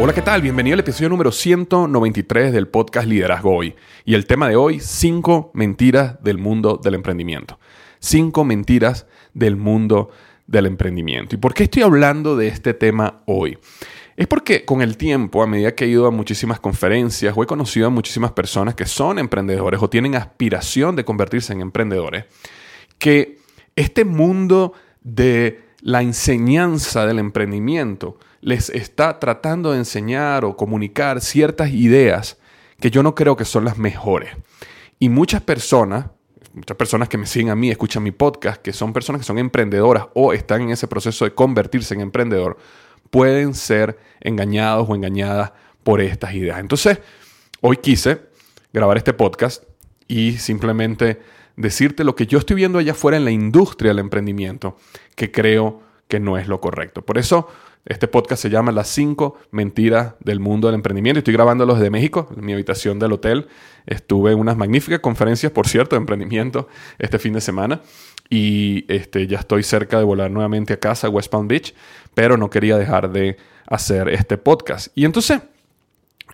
Hola, ¿qué tal? Bienvenido al episodio número 193 del podcast Liderazgo Hoy. Y el tema de hoy, cinco mentiras del mundo del emprendimiento. Cinco mentiras del mundo del emprendimiento. ¿Y por qué estoy hablando de este tema hoy? Es porque con el tiempo, a medida que he ido a muchísimas conferencias o he conocido a muchísimas personas que son emprendedores o tienen aspiración de convertirse en emprendedores, que este mundo de la enseñanza del emprendimiento les está tratando de enseñar o comunicar ciertas ideas que yo no creo que son las mejores. Y muchas personas, muchas personas que me siguen a mí, escuchan mi podcast, que son personas que son emprendedoras o están en ese proceso de convertirse en emprendedor, pueden ser engañados o engañadas por estas ideas. Entonces, hoy quise grabar este podcast y simplemente decirte lo que yo estoy viendo allá afuera en la industria del emprendimiento, que creo que no es lo correcto. Por eso este podcast se llama Las cinco mentiras del mundo del emprendimiento. Estoy grabándolo desde México, en mi habitación del hotel. Estuve en unas magníficas conferencias, por cierto, de emprendimiento este fin de semana. Y este, ya estoy cerca de volar nuevamente a casa, a West Palm Beach, pero no quería dejar de hacer este podcast. Y entonces,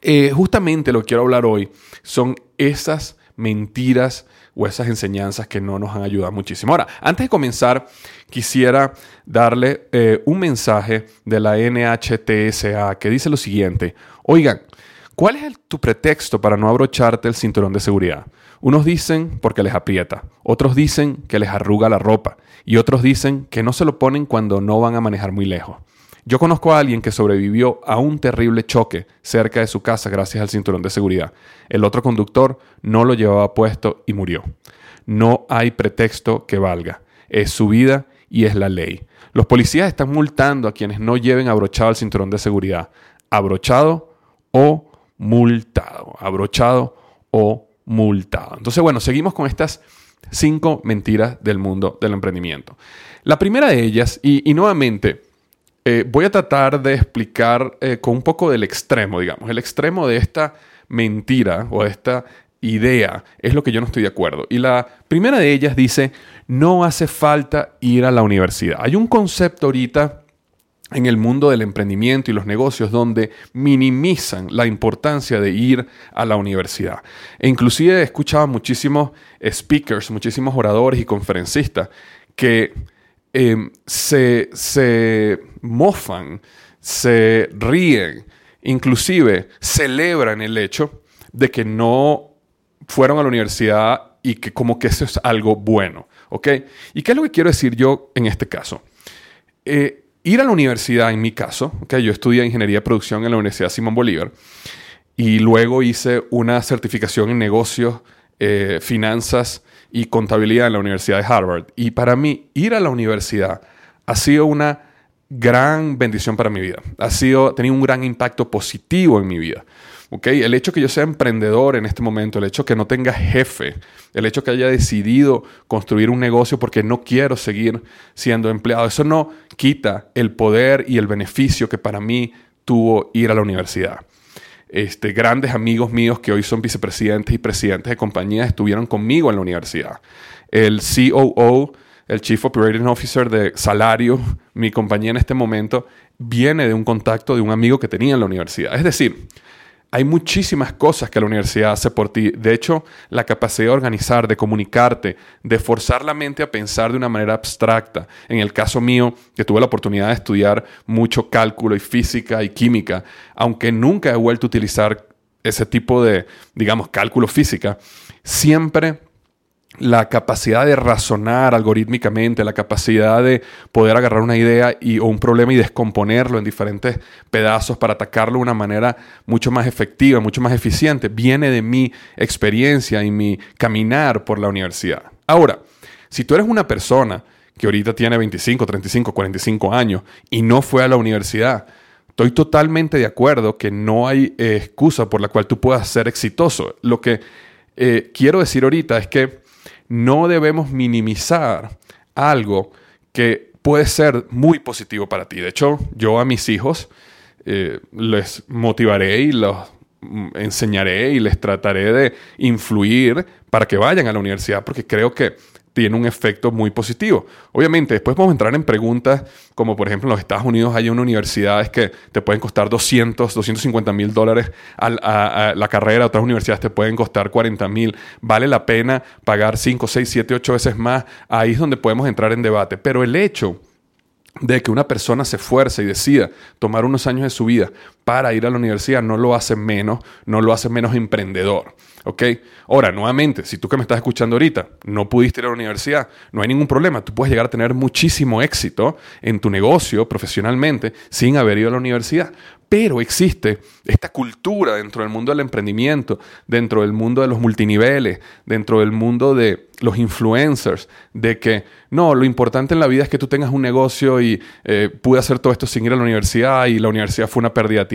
eh, justamente lo que quiero hablar hoy son esas mentiras o esas enseñanzas que no nos han ayudado muchísimo. Ahora, antes de comenzar, quisiera darle eh, un mensaje de la NHTSA que dice lo siguiente. Oigan, ¿cuál es tu pretexto para no abrocharte el cinturón de seguridad? Unos dicen porque les aprieta, otros dicen que les arruga la ropa y otros dicen que no se lo ponen cuando no van a manejar muy lejos. Yo conozco a alguien que sobrevivió a un terrible choque cerca de su casa gracias al cinturón de seguridad. El otro conductor no lo llevaba puesto y murió. No hay pretexto que valga. Es su vida y es la ley. Los policías están multando a quienes no lleven abrochado el cinturón de seguridad. Abrochado o multado. Abrochado o multado. Entonces, bueno, seguimos con estas cinco mentiras del mundo del emprendimiento. La primera de ellas, y, y nuevamente, eh, voy a tratar de explicar eh, con un poco del extremo, digamos. El extremo de esta mentira o de esta idea es lo que yo no estoy de acuerdo. Y la primera de ellas dice, no hace falta ir a la universidad. Hay un concepto ahorita en el mundo del emprendimiento y los negocios donde minimizan la importancia de ir a la universidad. E inclusive he escuchado muchísimos speakers, muchísimos oradores y conferencistas que Em, se, mofan, se ríen, inclusive celebran el hecho de que no fueron a la universidad y que como que eso es algo bueno. ¿Ok? ¿Y qué es lo que quiero decir yo en este caso? Eh, ir a la universidad, en mi caso, yo estudié ingeniería de producción en la Universidad Simón Bolívar y luego hice una certificación en negocios, eh, finanzas y contabilidad en la Universidad de Harvard. Y para mí, ir a la universidad ha sido una gran bendición para mi vida. Ha sido, tenido un gran impacto positivo en mi vida. ¿Okay? El hecho que yo sea emprendedor en este momento, el hecho que no tenga jefe, el hecho que haya decidido construir un negocio porque no quiero seguir siendo empleado, eso no quita el poder y el beneficio que para mí tuvo ir a la universidad. Este, grandes amigos míos que hoy son vicepresidentes y presidentes de compañías estuvieron conmigo en la universidad. El COO, el Chief Operating Officer de Salario, mi compañía en este momento, viene de un contacto de un amigo que tenía en la universidad. Es decir, hay muchísimas cosas que la universidad hace por ti. De hecho, la capacidad de organizar, de comunicarte, de forzar la mente a pensar de una manera abstracta. En el caso mío, que tuve la oportunidad de estudiar mucho cálculo y física y química, aunque nunca he vuelto a utilizar ese tipo de, digamos, cálculo física, siempre la capacidad de razonar algorítmicamente, la capacidad de poder agarrar una idea y, o un problema y descomponerlo en diferentes pedazos para atacarlo de una manera mucho más efectiva, mucho más eficiente, viene de mi experiencia y mi caminar por la universidad. Ahora, si tú eres una persona que ahorita tiene 25, 35, 45 años y no fue a la universidad, estoy totalmente de acuerdo que no hay eh, excusa por la cual tú puedas ser exitoso. Lo que eh, quiero decir ahorita es que no debemos minimizar algo que puede ser muy positivo para ti. De hecho, yo a mis hijos eh, les motivaré y los enseñaré y les trataré de influir para que vayan a la universidad, porque creo que tiene un efecto muy positivo. Obviamente, después podemos entrar en preguntas como, por ejemplo, en los Estados Unidos hay unas universidades que te pueden costar 200, 250 mil dólares a, la carrera, otras universidades te pueden costar 40 mil. ¿Vale la pena pagar 5, 6, 7, 8 veces más? Ahí es donde podemos entrar en debate. Pero el hecho de que una persona se esfuerce y decida tomar unos años de su vida para ir a la universidad no lo hace menos, no lo hace menos emprendedor. ¿Ok? Ahora, nuevamente, si tú que me estás escuchando ahorita no pudiste ir a la universidad, no hay ningún problema. Tú puedes llegar a tener muchísimo éxito en tu negocio profesionalmente sin haber ido a la universidad. Pero existe esta cultura dentro del mundo del emprendimiento, dentro del mundo de los multiniveles, dentro del mundo de los influencers, de que no, lo importante en la vida es que tú tengas un negocio y eh, pude hacer todo esto sin ir a la universidad y la universidad fue una pérdida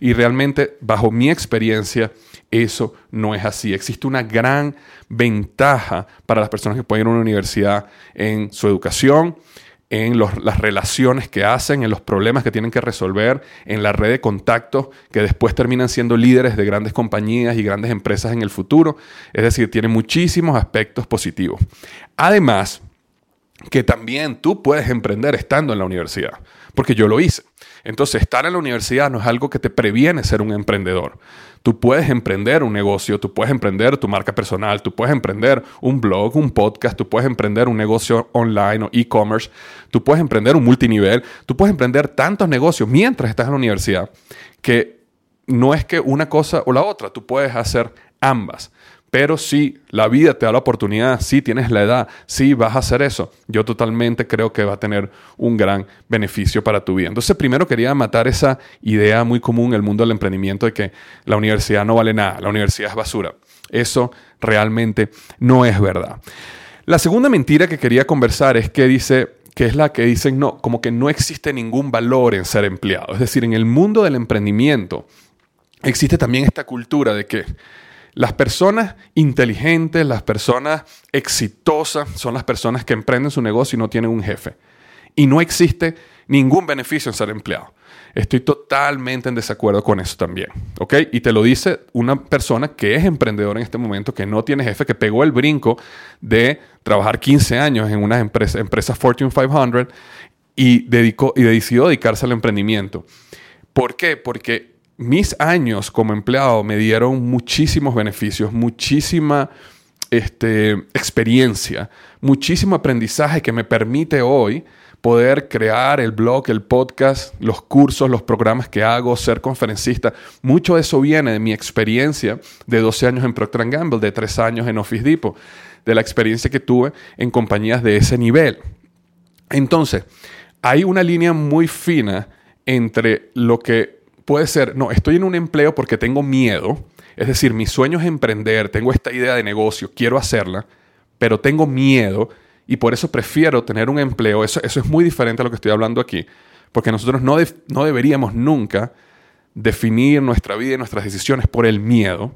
Y realmente, bajo mi experiencia, eso no es así. Existe una gran ventaja para las personas que pueden ir a una universidad en su educación, en las relaciones que hacen, en los problemas que tienen que resolver, en la red de contactos que después terminan siendo líderes de grandes compañías y grandes empresas en el futuro. Es decir, tiene muchísimos aspectos positivos. Además, que también tú puedes emprender estando en la universidad, porque yo lo hice. Entonces, estar en la universidad no es algo que te previene ser un emprendedor. Tú puedes emprender un negocio, tú puedes emprender tu marca personal, tú puedes emprender un blog, un podcast, tú puedes emprender un negocio online o e-commerce, tú puedes emprender un multinivel, tú puedes emprender tantos negocios mientras estás en la universidad que no es que una cosa o la otra, tú puedes hacer ambas. Pero si la vida te da la oportunidad, si tienes la edad, si vas a hacer eso, yo totalmente creo que va a tener un gran beneficio para tu vida. Entonces, primero quería matar esa idea muy común en el mundo del emprendimiento de que la universidad no vale nada, la universidad es basura. Eso realmente no es verdad. La segunda mentira que quería conversar es que dice que es la que dicen no, como que no existe ningún valor en ser empleado. Es decir, en el mundo del emprendimiento existe también esta cultura de que las personas inteligentes, las personas exitosas, son las personas que emprenden su negocio y no tienen un jefe. Y no existe ningún beneficio en ser empleado. Estoy totalmente en desacuerdo con eso también. ¿Ok? Y te lo dice una persona que es emprendedora en este momento, que no tiene jefe, que pegó el brinco de trabajar 15 años en una empresa, empresa Fortune 500 y, dedicó, y decidió dedicarse al emprendimiento. ¿Por qué? Porque mis años como empleado me dieron muchísimos beneficios, muchísima este, experiencia, muchísimo aprendizaje que me permite hoy poder crear el blog, el podcast, los cursos, los programas que hago, ser conferencista. Mucho de eso viene de mi experiencia de 12 años en Procter Gamble, de 3 años en Office Depot, de la experiencia que tuve en compañías de ese nivel. Entonces, hay una línea muy fina entre lo que puede ser, no, estoy en un empleo porque tengo miedo, es decir, mi sueño es emprender, tengo esta idea de negocio, quiero hacerla, pero tengo miedo y por eso prefiero tener un empleo, eso, eso es muy diferente a lo que estoy hablando aquí, porque nosotros no, no deberíamos nunca definir nuestra vida y nuestras decisiones por el miedo,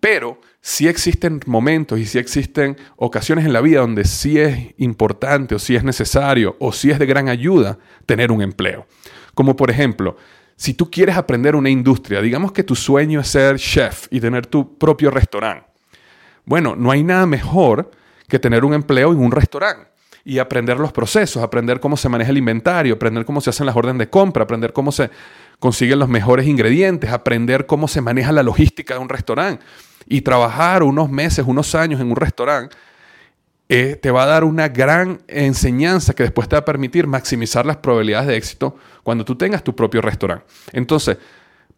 pero sí existen momentos y sí existen ocasiones en la vida donde sí es importante o sí es necesario o sí es de gran ayuda tener un empleo. Como por ejemplo, si tú quieres aprender una industria, digamos que tu sueño es ser chef y tener tu propio restaurante. Bueno, no hay nada mejor que tener un empleo en un restaurante y aprender los procesos, aprender cómo se maneja el inventario, aprender cómo se hacen las órdenes de compra, aprender cómo se consiguen los mejores ingredientes, aprender cómo se maneja la logística de un restaurante y trabajar unos meses, unos años en un restaurante. Eh, te va a dar una gran enseñanza que después te va a permitir maximizar las probabilidades de éxito cuando tú tengas tu propio restaurante. Entonces,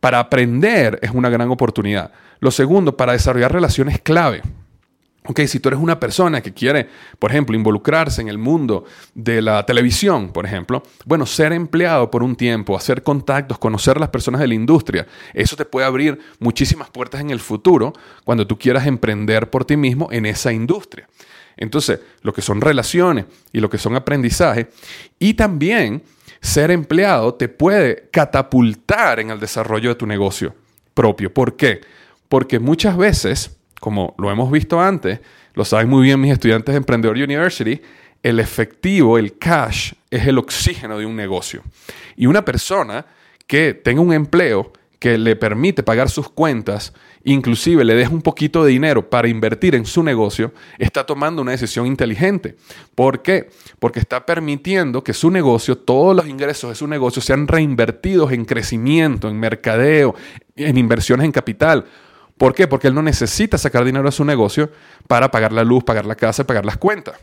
para aprender es una gran oportunidad. Lo segundo, para desarrollar relaciones clave. Ok, si tú eres una persona que quiere, por ejemplo, involucrarse en el mundo de la televisión, por ejemplo, bueno, ser empleado por un tiempo, hacer contactos, conocer las personas de la industria, eso te puede abrir muchísimas puertas en el futuro cuando tú quieras emprender por ti mismo en esa industria. Entonces, lo que son relaciones y lo que son aprendizaje, y también ser empleado te puede catapultar en el desarrollo de tu negocio propio. ¿Por qué? Porque muchas veces como lo hemos visto antes, lo saben muy bien mis estudiantes de Emprendedor University, el efectivo, el cash, es el oxígeno de un negocio. Y una persona que tenga un empleo que le permite pagar sus cuentas, inclusive le deja un poquito de dinero para invertir en su negocio, está tomando una decisión inteligente. ¿Por qué? Porque está permitiendo que su negocio, todos los ingresos de su negocio sean reinvertidos en crecimiento, en mercadeo, en inversiones en capital ¿Por qué? Porque él no necesita sacar dinero a su negocio para pagar la luz, pagar la casa, pagar las cuentas.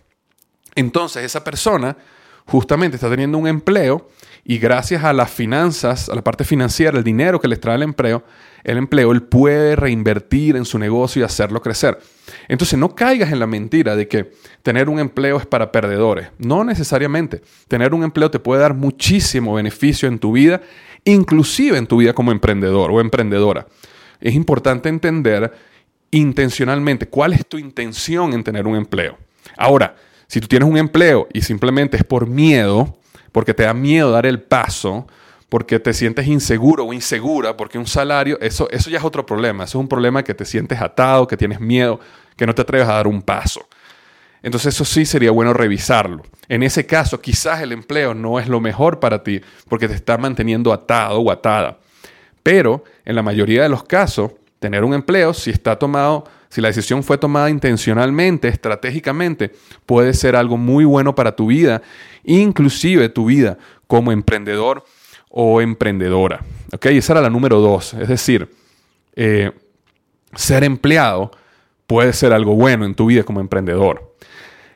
Entonces esa persona justamente está teniendo un empleo y gracias a las finanzas, a la parte financiera, el dinero que les trae el empleo, el empleo, él puede reinvertir en su negocio y hacerlo crecer. Entonces no caigas en la mentira de que tener un empleo es para perdedores. No necesariamente. Tener un empleo te puede dar muchísimo beneficio en tu vida, inclusive en tu vida como emprendedor o emprendedora es importante entender intencionalmente cuál es tu intención en tener un empleo. Ahora, si tú tienes un empleo y simplemente es por miedo, porque te da miedo dar el paso, porque te sientes inseguro o insegura, porque un salario, eso, eso ya es otro problema. Eso es un problema que te sientes atado, que tienes miedo, que no te atreves a dar un paso. Entonces eso sí sería bueno revisarlo. En ese caso, quizás el empleo no es lo mejor para ti porque te está manteniendo atado o atada. Pero en la mayoría de los casos, tener un empleo, si está tomado, si la decisión fue tomada intencionalmente, estratégicamente, puede ser algo muy bueno para tu vida, inclusive tu vida como emprendedor o emprendedora. ¿Ok? Esa era la número dos. Es decir, eh, ser empleado puede ser algo bueno en tu vida como emprendedor.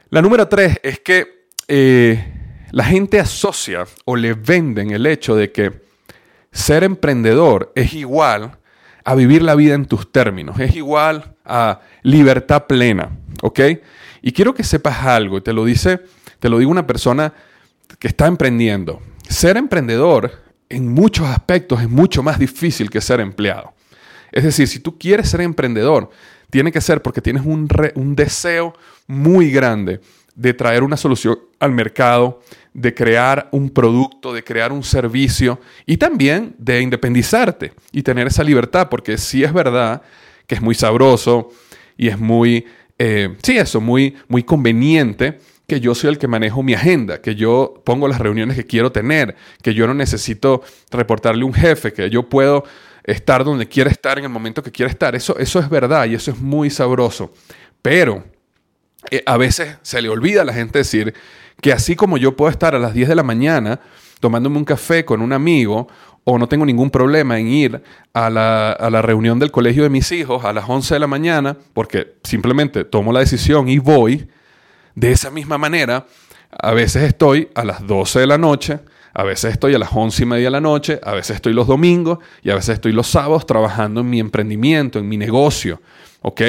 La número tres es que eh, la gente asocia o le venden el hecho de que ser emprendedor es igual a vivir la vida en tus términos, es igual a libertad plena, ¿ok? Y quiero que sepas algo, te lo dice, te lo digo una persona que está emprendiendo. Ser emprendedor en muchos aspectos es mucho más difícil que ser empleado. Es decir, si tú quieres ser emprendedor, tiene que ser porque tienes un, un deseo muy grande de traer una solución al mercado, de crear un producto, de crear un servicio y también de independizarte y tener esa libertad, porque sí es verdad es muy sabroso y es muy, eh, sí, eso, muy, muy conveniente que yo soy el que manejo mi agenda, que yo pongo las reuniones que quiero tener, que yo no necesito reportarle a un jefe, que yo puedo estar donde quiera estar en el momento que quiera estar. Eso, eso es verdad y eso es muy sabroso. Pero eh, a veces se le olvida a la gente decir que así como yo puedo estar a las 10 de la mañana tomándome un café con un amigo o no tengo ningún problema en ir a la, a la, reunión del colegio de mis hijos a las 11 de la mañana, porque simplemente tomo la decisión y voy, de esa misma manera, a veces estoy a las 12 de la noche, a veces estoy a las 11 y media de la noche, a veces estoy los domingos y a veces estoy los sábados trabajando en mi emprendimiento, en mi negocio, ¿ok?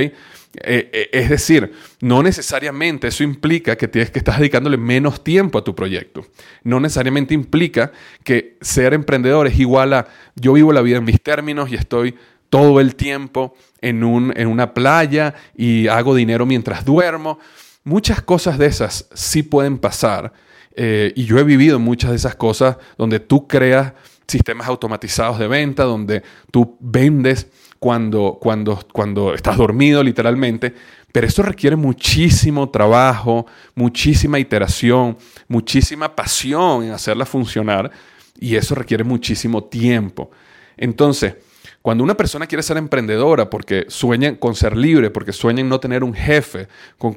Eh, eh, es decir, no necesariamente eso implica que tienes que estar dedicándole menos tiempo a tu proyecto. No necesariamente implica que ser emprendedor es igual a yo vivo la vida en mis términos y estoy todo el tiempo en una playa y hago dinero mientras duermo. Muchas cosas de esas sí pueden pasar eh, y yo he vivido muchas de esas cosas donde tú creas sistemas automatizados de venta, donde tú vendes cuando, cuando, cuando estás dormido literalmente, pero esto requiere muchísimo trabajo, muchísima iteración, muchísima pasión en hacerla funcionar y eso requiere muchísimo tiempo. Entonces, cuando una persona quiere ser emprendedora porque sueña con ser libre, porque sueña en no tener un jefe,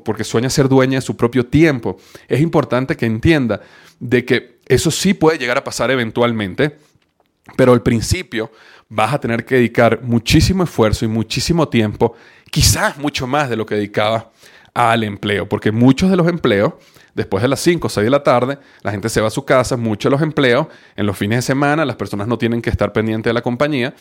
porque sueña ser dueña de su propio tiempo, es importante que entienda de que eso sí puede llegar a pasar eventualmente, pero al principio vas a tener que dedicar muchísimo esfuerzo y muchísimo tiempo, quizás mucho más de lo que dedicaba al empleo, porque muchos de los empleos, después de las 5 o 6 de la tarde, la gente se va a su casa, muchos de los empleos, en los fines de semana, las personas no tienen que estar pendientes de la compañía,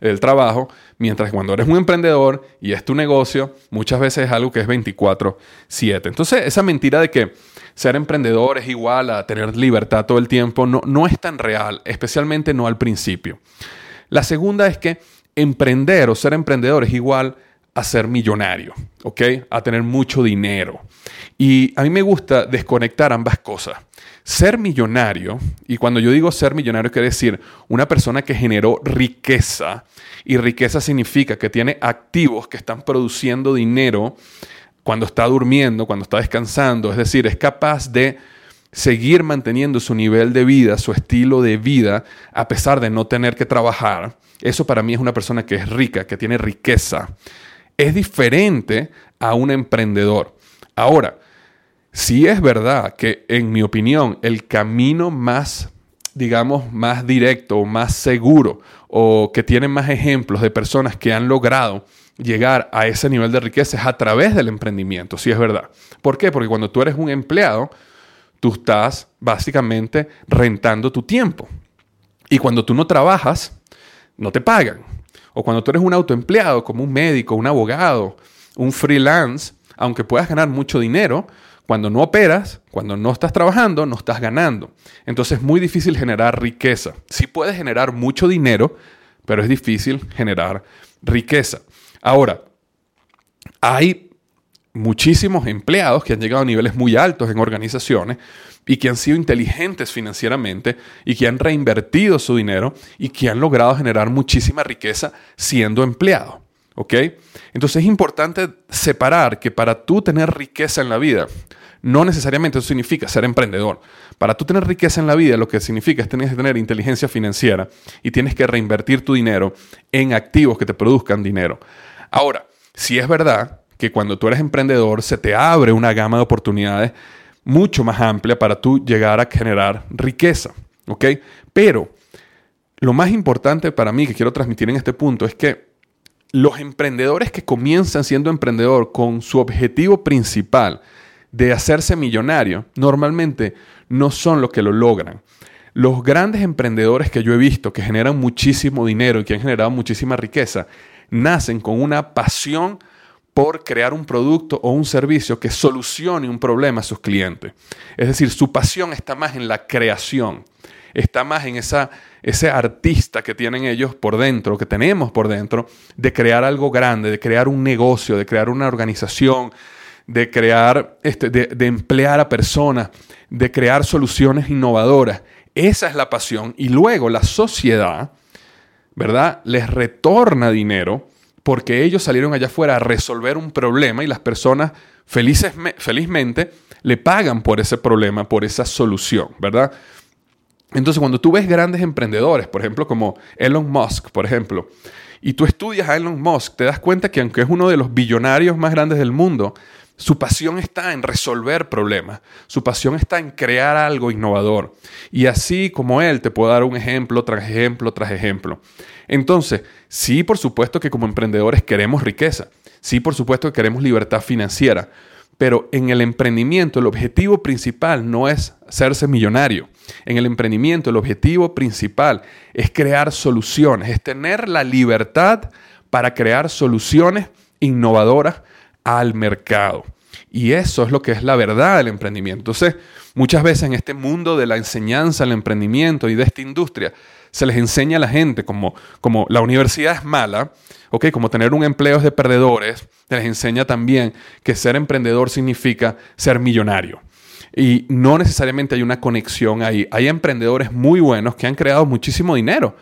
el trabajo, mientras cuando eres un emprendedor y es tu negocio, muchas veces es algo que es 24/7. Entonces, esa mentira de que ser emprendedor es igual a tener libertad todo el tiempo, no, no es tan real, especialmente no al principio. La segunda es que emprender o ser emprendedor es igual a ser millonario, ¿ok? A tener mucho dinero. Y a mí me gusta desconectar ambas cosas. Ser millonario, y cuando yo digo ser millonario quiere decir una persona que generó riqueza, y riqueza significa que tiene activos que están produciendo dinero cuando está durmiendo, cuando está descansando, es decir, es capaz de seguir manteniendo su nivel de vida, su estilo de vida, a pesar de no tener que trabajar. Eso para mí es una persona que es rica, que tiene riqueza. Es diferente a un emprendedor. Ahora, si es verdad que, en mi opinión, el camino más, digamos, más directo, más seguro, o que tiene más ejemplos de personas que han logrado llegar a ese nivel de riqueza es a través del emprendimiento, si es verdad. ¿Por qué? Porque cuando tú eres un empleado, tú estás básicamente rentando tu tiempo. Y cuando tú no trabajas, no te pagan. O cuando tú eres un autoempleado, como un médico, un abogado, un freelance, aunque puedas ganar mucho dinero, cuando no operas, cuando no estás trabajando, no estás ganando. Entonces es muy difícil generar riqueza. Sí puedes generar mucho dinero, pero es difícil generar riqueza. Ahora, hay muchísimos empleados que han llegado a niveles muy altos en organizaciones y que han sido inteligentes financieramente y que han reinvertido su dinero y que han logrado generar muchísima riqueza siendo empleados. ¿Ok? Entonces es importante separar que para tú tener riqueza en la vida, no necesariamente eso significa ser emprendedor. Para tú tener riqueza en la vida, lo que significa es que tienes que tener inteligencia financiera y tienes que reinvertir tu dinero en activos que te produzcan dinero. Ahora, si es verdad que cuando tú eres emprendedor se te abre una gama de oportunidades mucho más amplia para tú llegar a generar riqueza. ¿Ok? Pero lo más importante para mí que quiero transmitir en este punto es que los emprendedores que comienzan siendo emprendedor con su objetivo principal de hacerse millonario, normalmente no son los que lo logran. Los grandes emprendedores que yo he visto que generan muchísimo dinero y que han generado muchísima riqueza, nacen con una pasión por crear un producto o un servicio que solucione un problema a sus clientes. Es decir, su pasión está más en la creación, está más en esa, ese artista que tienen ellos por dentro, que tenemos por dentro, de crear algo grande, de crear un negocio, de crear una organización, de crear, este, de, emplear a personas, de crear soluciones innovadoras. Esa es la pasión. Y luego la sociedad, ¿verdad? Les retorna dinero porque ellos salieron allá afuera a resolver un problema y las personas felices, felizmente le pagan por ese problema, por esa solución, ¿verdad? Entonces, cuando tú ves grandes emprendedores, por ejemplo, como Elon Musk, por ejemplo, y tú estudias a Elon Musk, te das cuenta que aunque es uno de los billonarios más grandes del mundo, su pasión está en resolver problemas, su pasión está en crear algo innovador. Y así como él, te puedo dar un ejemplo tras ejemplo tras ejemplo. Entonces, sí, por supuesto que como emprendedores queremos riqueza, sí, por supuesto que queremos libertad financiera, pero en el emprendimiento el objetivo principal no es hacerse millonario. En el emprendimiento el objetivo principal es crear soluciones, es tener la libertad para crear soluciones innovadoras al mercado. Y eso es lo que es la verdad del emprendimiento. Entonces, muchas veces en este mundo de la enseñanza, el emprendimiento y de esta industria, se les enseña a la gente como, como la universidad es mala, ¿okay? como tener un empleo es de perdedores, se les enseña también que ser emprendedor significa ser millonario. Y no necesariamente hay una conexión ahí. Hay emprendedores muy buenos que han creado muchísimo dinero,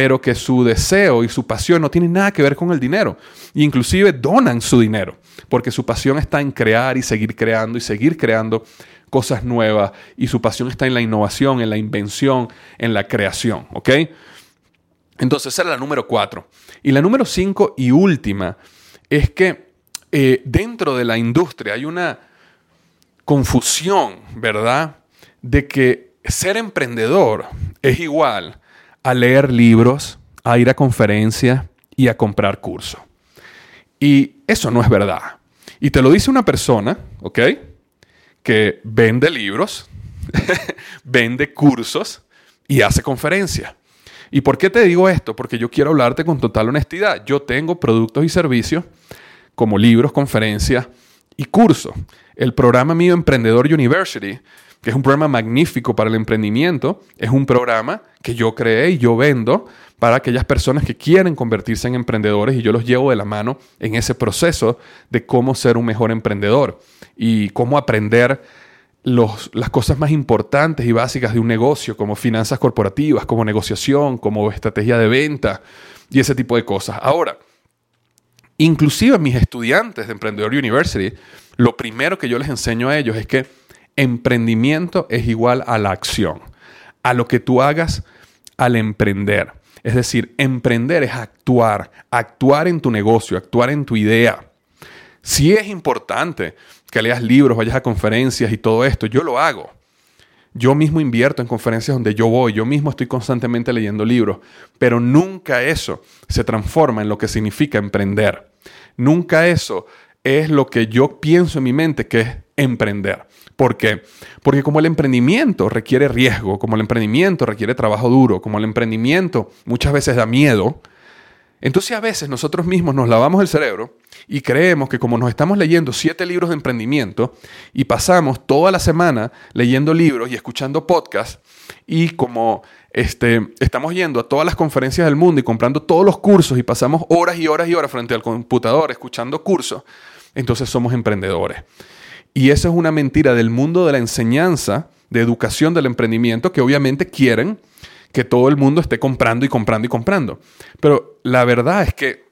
pero que su deseo y su pasión no tienen nada que ver con el dinero. Inclusive donan su dinero, porque su pasión está en crear y seguir creando y seguir creando cosas nuevas y su pasión está en la innovación, en la invención, en la creación, ¿ok? Entonces esa era la número cuatro. Y la número cinco y última es que eh, dentro de la industria hay una confusión, ¿verdad? De que ser emprendedor es igual a leer libros, a ir a conferencias y a comprar cursos. Y eso no es verdad. Y te lo dice una persona, ¿ok? Que vende libros, vende cursos y hace conferencias. ¿Y por qué te digo esto? Porque yo quiero hablarte con total honestidad. Yo tengo productos y servicios como libros, conferencias y cursos. El programa mío Emprendedor University, que es un programa magnífico para el emprendimiento, es un programa que yo creé y yo vendo para aquellas personas que quieren convertirse en emprendedores y yo los llevo de la mano en ese proceso de cómo ser un mejor emprendedor y cómo aprender las cosas más importantes y básicas de un negocio, como finanzas corporativas, como negociación, como estrategia de venta y ese tipo de cosas. Ahora, Inclusive mis estudiantes de Emprendedor University, lo primero que yo les enseño a ellos es que emprendimiento es igual a la acción, a lo que tú hagas al emprender. Es decir, emprender es actuar, actuar en tu negocio, actuar en tu idea. Si es importante que leas libros, vayas a conferencias y todo esto, yo lo hago. Yo mismo invierto en conferencias donde yo voy, yo mismo estoy constantemente leyendo libros, pero nunca eso se transforma en lo que significa emprender. Nunca eso es lo que yo pienso en mi mente que es emprender. ¿Por qué? Porque como el emprendimiento requiere riesgo, como el emprendimiento requiere trabajo duro, como el emprendimiento muchas veces da miedo, entonces a veces nosotros mismos nos lavamos el cerebro y creemos que como nos estamos leyendo siete libros de emprendimiento y pasamos toda la semana leyendo libros y escuchando podcasts y como este, estamos yendo a todas las conferencias del mundo y comprando todos los cursos y pasamos horas y horas y horas frente al computador escuchando cursos, entonces somos emprendedores. Y eso es una mentira del mundo de la enseñanza, de educación del emprendimiento, que obviamente quieren que todo el mundo esté comprando y comprando y comprando. Pero la verdad es que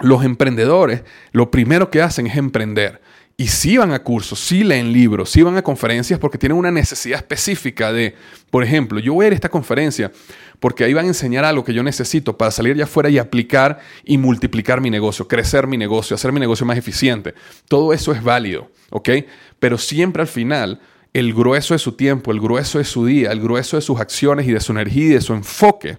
los emprendedores lo primero que hacen es emprender. Y sí van a cursos, sí leen libros, sí van a conferencias porque tienen una necesidad específica de, por ejemplo, yo voy a ir a esta conferencia porque ahí van a enseñar algo que yo necesito para salir allá afuera y aplicar y multiplicar mi negocio, crecer mi negocio, hacer mi negocio más eficiente. Todo eso es válido, ¿ok? Pero siempre al final, el grueso de su tiempo, el grueso de su día, el grueso de sus acciones y de su energía y de su enfoque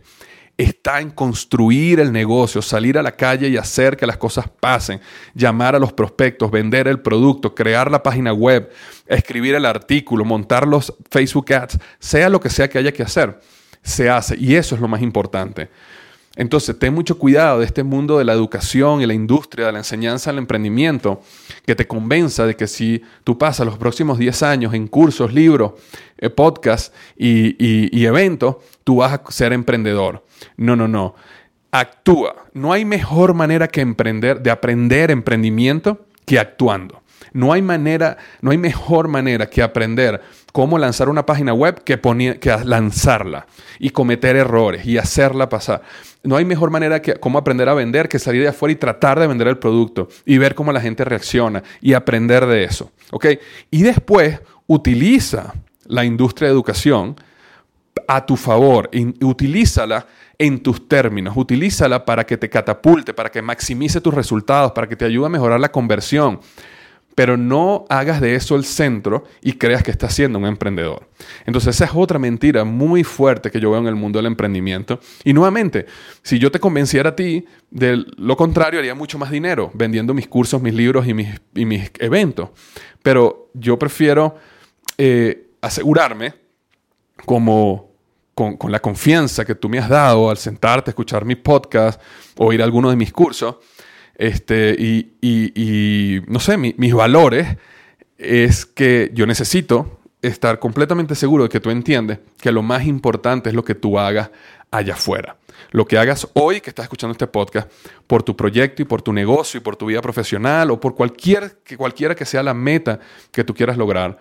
está en construir el negocio, salir a la calle y hacer que las cosas pasen, llamar a los prospectos, vender el producto, crear la página web, escribir el artículo, montar los Facebook Ads, sea lo que sea que haya que hacer, se hace. Y eso es lo más importante. Entonces, ten mucho cuidado de este mundo de la educación y la industria, de la enseñanza, el emprendimiento, que te convenza de que si tú pasas los próximos 10 años en cursos, libros, eh, podcasts y, eventos, tú vas a ser emprendedor. No, no, no. Actúa. No hay mejor manera que emprender, de aprender emprendimiento que actuando. No hay manera, no hay mejor manera que aprender cómo lanzar una página web que, que lanzarla y cometer errores y hacerla pasar. No hay mejor manera que cómo aprender a vender que salir de afuera y tratar de vender el producto y ver cómo la gente reacciona y aprender de eso. ¿ok? Y después utiliza la industria de educación a tu favor, y utilízala en tus términos, utilízala para que te catapulte, para que maximice tus resultados, para que te ayude a mejorar la conversión, pero no hagas de eso el centro y creas que estás siendo un emprendedor. Entonces esa es otra mentira muy fuerte que yo veo en el mundo del emprendimiento. Y nuevamente, si yo te convenciera a ti de lo contrario, haría mucho más dinero vendiendo mis cursos, mis libros y mis, eventos. Pero yo prefiero eh, asegurarme como con, con, la confianza que tú me has dado al sentarte, escuchar mi podcast o ir a alguno de mis cursos, este, y, no sé, mis valores es que yo necesito estar completamente seguro de que tú entiendes que lo más importante es lo que tú hagas allá afuera. Lo que hagas hoy que estás escuchando este podcast por tu proyecto y por tu negocio y por tu vida profesional o por cualquier, que cualquiera que sea la meta que tú quieras lograr,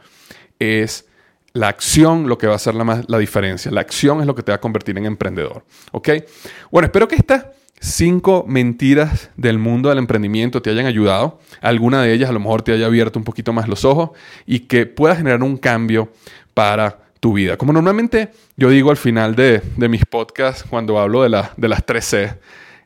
es la acción lo que va a hacer la, la, diferencia. La acción es lo que te va a convertir en emprendedor. ¿Ok? Bueno, espero que estas cinco mentiras del mundo del emprendimiento te hayan ayudado. Alguna de ellas a lo mejor te haya abierto un poquito más los ojos y que puedas generar un cambio para tu vida. Como normalmente yo digo al final de, mis podcasts cuando hablo de, de las 3 C,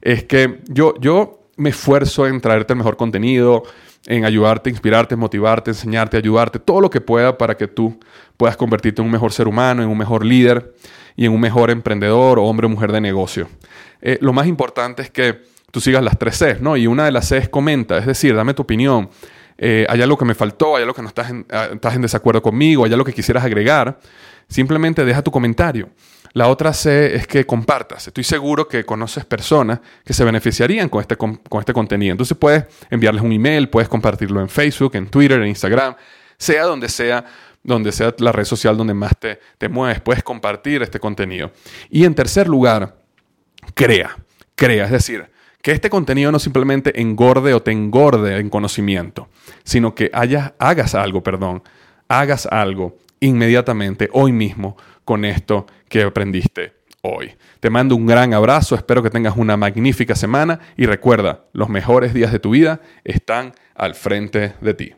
es que yo, yo me esfuerzo en traerte el mejor contenido, en ayudarte, inspirarte, motivarte, enseñarte, ayudarte, todo lo que pueda para que tú puedas convertirte en un mejor ser humano, en un mejor líder y en un mejor emprendedor o hombre o mujer de negocio. Eh, lo más importante es que tú sigas las tres C, ¿no? Y una de las C es comenta, es decir, dame tu opinión. Eh, hay algo que me faltó, hay algo que no estás en, ah, estás en desacuerdo conmigo, hay algo que quisieras agregar. Simplemente deja tu comentario. La otra C es que compartas. Estoy seguro que conoces personas que se beneficiarían con este, con, este contenido. Entonces puedes enviarles un email, puedes compartirlo en Facebook, en Twitter, en Instagram, sea donde sea, donde sea la red social donde más te, te mueves, puedes compartir este contenido. Y en tercer lugar, crea, crea. Es decir, que este contenido no simplemente engorde o te engorde en conocimiento, sino que hagas algo, perdón, hagas algo inmediatamente, hoy mismo, con esto que aprendiste hoy. Te mando un gran abrazo, espero que tengas una magnífica semana y recuerda, los mejores días de tu vida están al frente de ti.